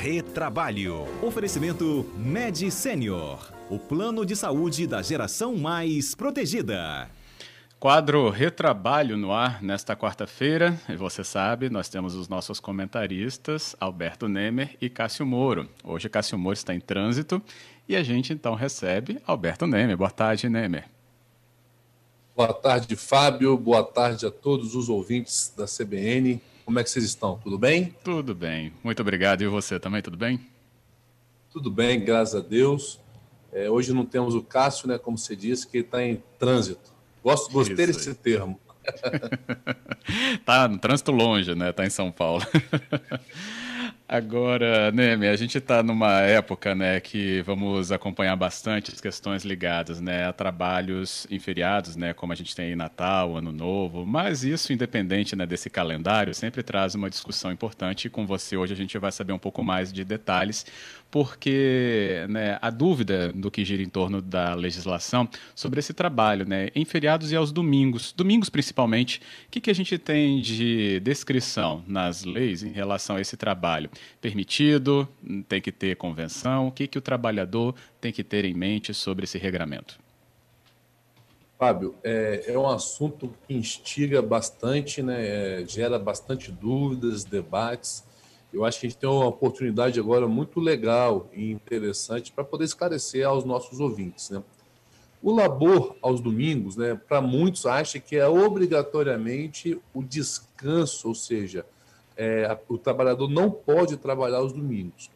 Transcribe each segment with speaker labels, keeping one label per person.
Speaker 1: Retrabalho. Oferecimento Med Senior. O plano de saúde da geração mais protegida.
Speaker 2: Quadro Retrabalho no ar nesta quarta-feira. E você sabe, nós temos os nossos comentaristas, Alberto Nemer e Cássio Moro. Hoje Cássio Moro está em trânsito e a gente então recebe Alberto Nemer. Boa tarde, Nemer.
Speaker 3: Boa tarde, Fábio. Boa tarde a todos os ouvintes da CBN. Como é que vocês estão? Tudo bem?
Speaker 2: Tudo bem. Muito obrigado. E você também, tudo bem?
Speaker 3: Tudo bem, graças a Deus. É, hoje não temos o Cássio, né, como você disse, que está em trânsito. Gosto, gostei desse termo.
Speaker 2: tá no trânsito longe, né? Tá em São Paulo. Agora, Neme, a gente está numa época, né, que vamos acompanhar bastante as questões ligadas, né, a trabalhos em feriados, né, como a gente tem Natal, Ano Novo, mas isso, independente, né, desse calendário, sempre traz uma discussão importante e com você hoje a gente vai saber um pouco mais de detalhes porque né, a dúvida do que gira em torno da legislação sobre esse trabalho, né, em feriados e aos domingos, domingos principalmente, o que, que a gente tem de descrição nas leis em relação a esse trabalho? Permitido, tem que ter convenção, o que, que o trabalhador tem que ter em mente sobre esse regramento?
Speaker 3: Fábio, é, é um assunto que instiga bastante, né, é, gera bastante dúvidas, debates, eu acho que a gente tem uma oportunidade agora muito legal e interessante para poder esclarecer aos nossos ouvintes. Né? O labor aos domingos, né, para muitos, acha que é obrigatoriamente o descanso, ou seja, é, o trabalhador não pode trabalhar aos domingos.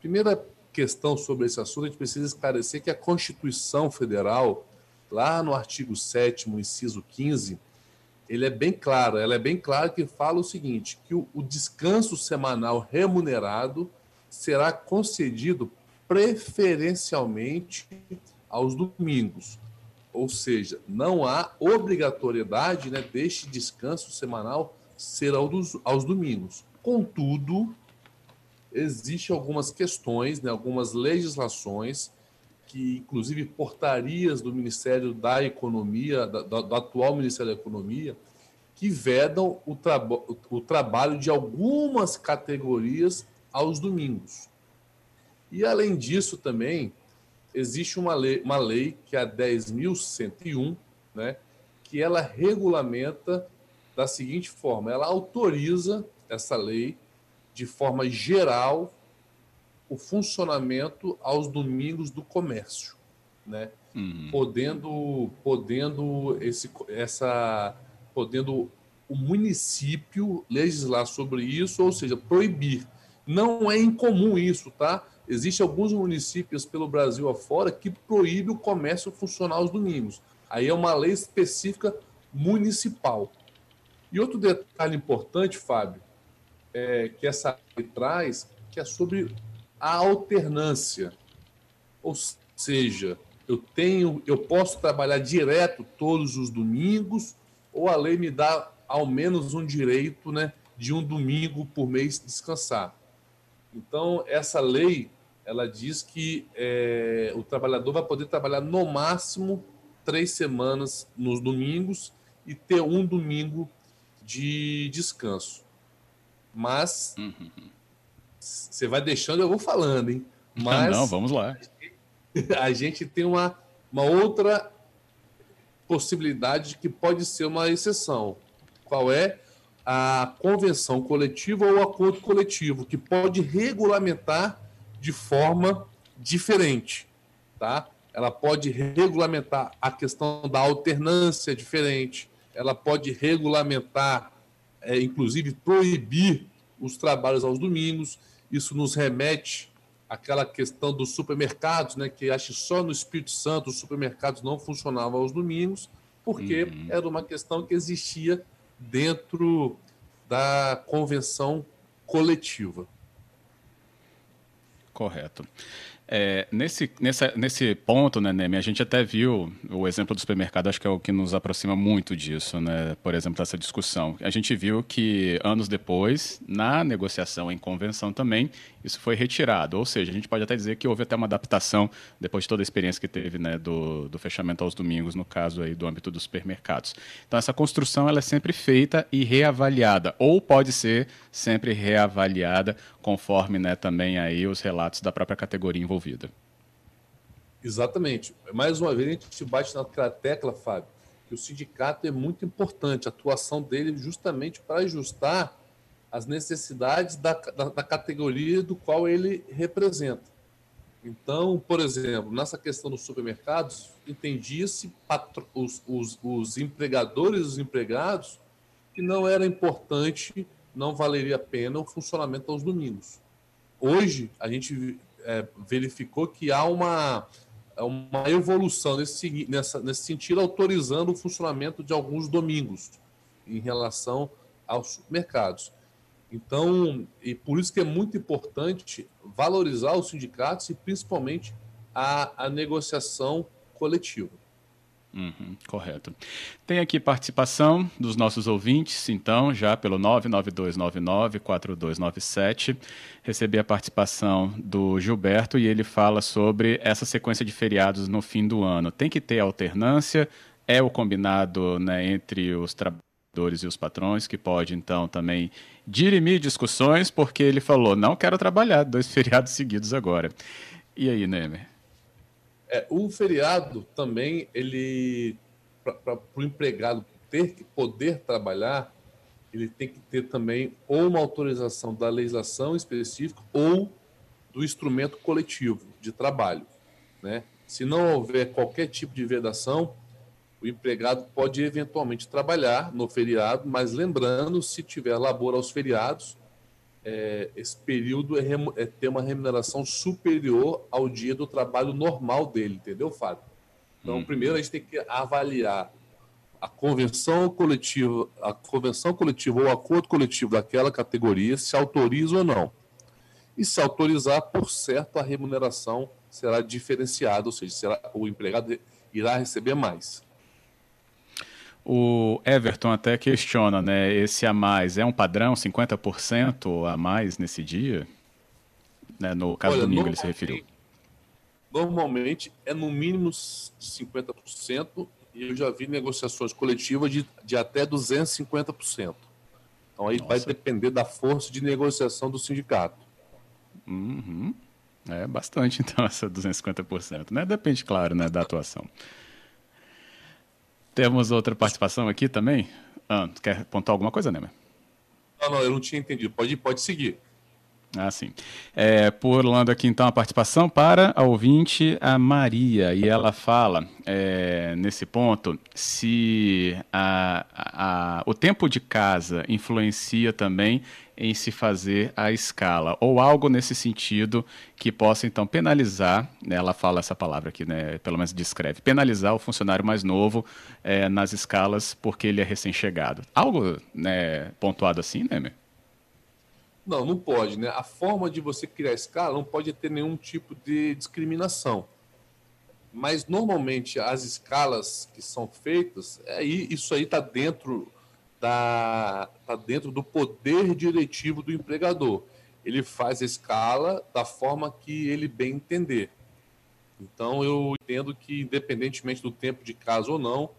Speaker 3: Primeira questão sobre esse assunto, a gente precisa esclarecer que a Constituição Federal, lá no artigo 7, inciso 15, ele é bem claro, ela é bem clara que fala o seguinte, que o, o descanso semanal remunerado será concedido preferencialmente aos domingos. Ou seja, não há obrigatoriedade né, deste descanso semanal ser aos, aos domingos. Contudo, existem algumas questões, né, algumas legislações que inclusive portarias do Ministério da Economia, da, do atual Ministério da Economia, que vedam o, o trabalho de algumas categorias aos domingos. E além disso também existe uma lei, uma lei que é a 10.101, né, que ela regulamenta da seguinte forma: ela autoriza essa lei de forma geral o funcionamento aos domingos do comércio, né? Uhum. Podendo, podendo esse, essa, podendo o município legislar sobre isso, ou seja, proibir. Não é incomum isso, tá? Existem alguns municípios pelo Brasil afora que proíbem o comércio funcionar aos domingos. Aí é uma lei específica municipal. E outro detalhe importante, Fábio, é, que essa lei traz, que é sobre a alternância. Ou seja, eu tenho, eu posso trabalhar direto todos os domingos, ou a lei me dá ao menos um direito, né, de um domingo por mês descansar. Então essa lei ela diz que é, o trabalhador vai poder trabalhar no máximo três semanas nos domingos e ter um domingo de descanso. Mas uhum. Você vai deixando, eu vou falando, hein?
Speaker 2: Mas Não, vamos lá.
Speaker 3: A gente tem uma, uma outra possibilidade que pode ser uma exceção. Qual é? A convenção coletiva ou acordo coletivo, que pode regulamentar de forma diferente, tá? Ela pode regulamentar a questão da alternância diferente, ela pode regulamentar, é, inclusive proibir os trabalhos aos domingos. Isso nos remete àquela questão dos supermercados, né, que acho que só no Espírito Santo os supermercados não funcionavam aos domingos, porque uhum. era uma questão que existia dentro da convenção coletiva.
Speaker 2: Correto. É, nesse, nessa, nesse ponto, né, Neme, a gente até viu o exemplo do supermercado, acho que é o que nos aproxima muito disso, né? Por exemplo, dessa discussão. A gente viu que anos depois, na negociação em convenção também, isso foi retirado. Ou seja, a gente pode até dizer que houve até uma adaptação depois de toda a experiência que teve né, do, do fechamento aos domingos, no caso aí do âmbito dos supermercados. Então, essa construção ela é sempre feita e reavaliada, ou pode ser sempre reavaliada conforme né, também aí os relatos da própria categoria envolvida.
Speaker 3: Exatamente. Mais uma vez a gente bate naquela tecla, Fábio, que o sindicato é muito importante, a atuação dele justamente para ajustar as necessidades da, da, da categoria do qual ele representa. Então, por exemplo, nessa questão dos supermercados, entendia-se os, os, os empregadores e os empregados que não era importante, não valeria a pena o funcionamento aos domingos. Hoje, a gente é, verificou que há uma, uma evolução nesse, nessa, nesse sentido, autorizando o funcionamento de alguns domingos em relação aos supermercados. Então, e por isso que é muito importante valorizar os sindicatos e principalmente a, a negociação coletiva.
Speaker 2: Uhum, correto. Tem aqui participação dos nossos ouvintes, então, já pelo 992994297. Recebi a participação do Gilberto e ele fala sobre essa sequência de feriados no fim do ano. Tem que ter alternância, é o combinado né, entre os trabalhadores e os patrões, que pode, então, também dirimir discussões, porque ele falou: não quero trabalhar dois feriados seguidos agora. E aí, Nemer?
Speaker 3: É, o feriado também, ele para o empregado ter que poder trabalhar, ele tem que ter também ou uma autorização da legislação específica ou do instrumento coletivo de trabalho. Né? Se não houver qualquer tipo de vedação, o empregado pode eventualmente trabalhar no feriado, mas lembrando, se tiver labor aos feriados, é, esse período é, é, ter uma remuneração superior ao dia do trabalho normal dele, entendeu, Fábio? Então, hum. primeiro a gente tem que avaliar a convenção coletiva, a convenção coletiva ou o acordo coletivo daquela categoria se autoriza ou não. E se autorizar, por certo, a remuneração será diferenciada, ou seja, será, o empregado irá receber mais.
Speaker 2: O Everton até questiona, né? Esse a mais é um padrão, 50% a mais nesse dia? Né, no caso Olha, do domingo ele se referiu.
Speaker 3: Normalmente é no mínimo 50% e eu já vi negociações coletivas de, de até 250%. Então aí Nossa. vai depender da força de negociação do sindicato.
Speaker 2: Uhum. É bastante então essa 250%, né? Depende, claro, né, da atuação. Temos outra participação aqui também. Ah, quer pontuar alguma coisa, Nemer?
Speaker 3: Não, não, eu não tinha entendido. Pode, pode seguir.
Speaker 2: Ah, sim. É, pulando aqui então a participação para a ouvinte, a Maria, e ela fala é, nesse ponto se a, a, o tempo de casa influencia também em se fazer a escala, ou algo nesse sentido que possa então penalizar, né, ela fala essa palavra aqui, né, pelo menos descreve, penalizar o funcionário mais novo é, nas escalas porque ele é recém-chegado. Algo né, pontuado assim, né,
Speaker 3: Não, não pode, né? A forma de você criar escala não pode ter nenhum tipo de discriminação. Mas normalmente as escalas que são feitas, é, isso aí está dentro está tá dentro do poder diretivo do empregador. Ele faz a escala da forma que ele bem entender. Então, eu entendo que, independentemente do tempo de casa ou não,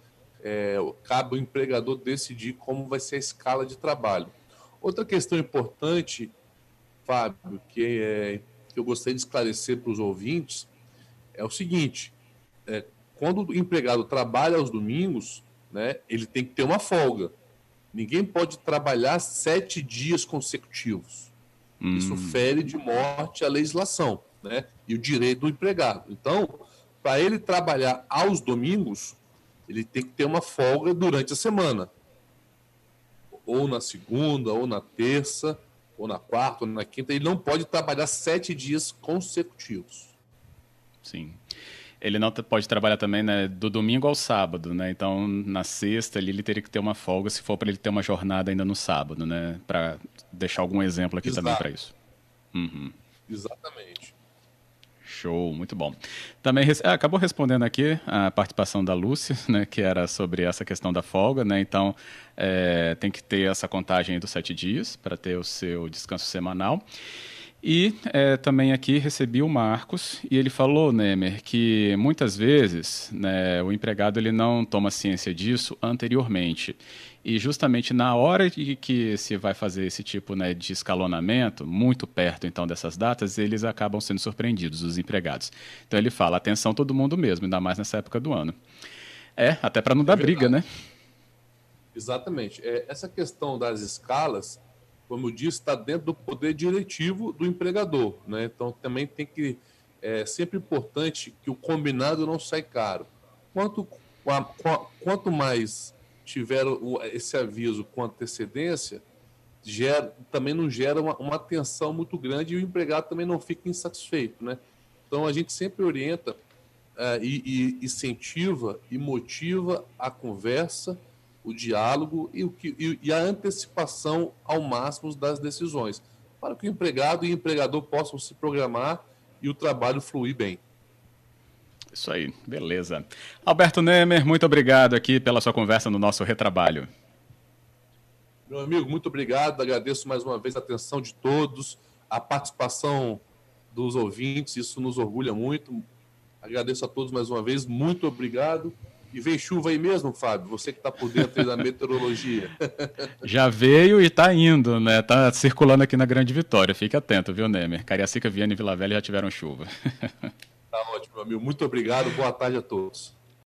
Speaker 3: é, cabe ao empregador decidir como vai ser a escala de trabalho. Outra questão importante, Fábio, que, é, que eu gostaria de esclarecer para os ouvintes, é o seguinte: é, quando o empregado trabalha aos domingos, né, ele tem que ter uma folga. Ninguém pode trabalhar sete dias consecutivos. Hum. Isso fere de morte a legislação né? e o direito do empregado. Então, para ele trabalhar aos domingos, ele tem que ter uma folga durante a semana. Ou na segunda, ou na terça, ou na quarta, ou na quinta. Ele não pode trabalhar sete dias consecutivos.
Speaker 2: Sim. Ele não pode trabalhar também né, do domingo ao sábado, né? Então, na sexta ali, ele teria que ter uma folga se for para ele ter uma jornada ainda no sábado, né? Para deixar algum exemplo aqui Exato. também para isso.
Speaker 3: Uhum. Exatamente.
Speaker 2: Show, muito bom. Também ah, acabou respondendo aqui a participação da Lúcia, né, que era sobre essa questão da folga, né? Então é, tem que ter essa contagem dos sete dias para ter o seu descanso semanal. E é, também aqui recebi o Marcos e ele falou, Nemer, que muitas vezes né, o empregado ele não toma ciência disso anteriormente. E justamente na hora de que se vai fazer esse tipo né, de escalonamento, muito perto então dessas datas, eles acabam sendo surpreendidos, os empregados. Então ele fala, atenção todo mundo mesmo, ainda mais nessa época do ano. É, até para não dar é briga, né?
Speaker 3: Exatamente. É, essa questão das escalas como eu disse, está dentro do poder diretivo do empregador. Né? Então, também tem que. É sempre importante que o combinado não saia caro. Quanto, quanto mais tiver esse aviso com antecedência, gera, também não gera uma, uma tensão muito grande e o empregado também não fica insatisfeito. Né? Então, a gente sempre orienta é, e, e incentiva e motiva a conversa o diálogo e, o que, e, e a antecipação ao máximo das decisões, para que o empregado e o empregador possam se programar e o trabalho fluir bem.
Speaker 2: Isso aí, beleza. Alberto Nemer, muito obrigado aqui pela sua conversa no nosso retrabalho.
Speaker 3: Meu amigo, muito obrigado. Agradeço mais uma vez a atenção de todos, a participação dos ouvintes, isso nos orgulha muito. Agradeço a todos mais uma vez, muito obrigado. E vem chuva aí mesmo, Fábio? Você que está por dentro da meteorologia.
Speaker 2: Já veio e está indo, né? Está circulando aqui na Grande Vitória. Fique atento, viu, Nemer? Cariacica, Viana e Vila Velha já tiveram chuva.
Speaker 3: Tá ótimo, meu amigo. Muito obrigado. Boa tarde a todos.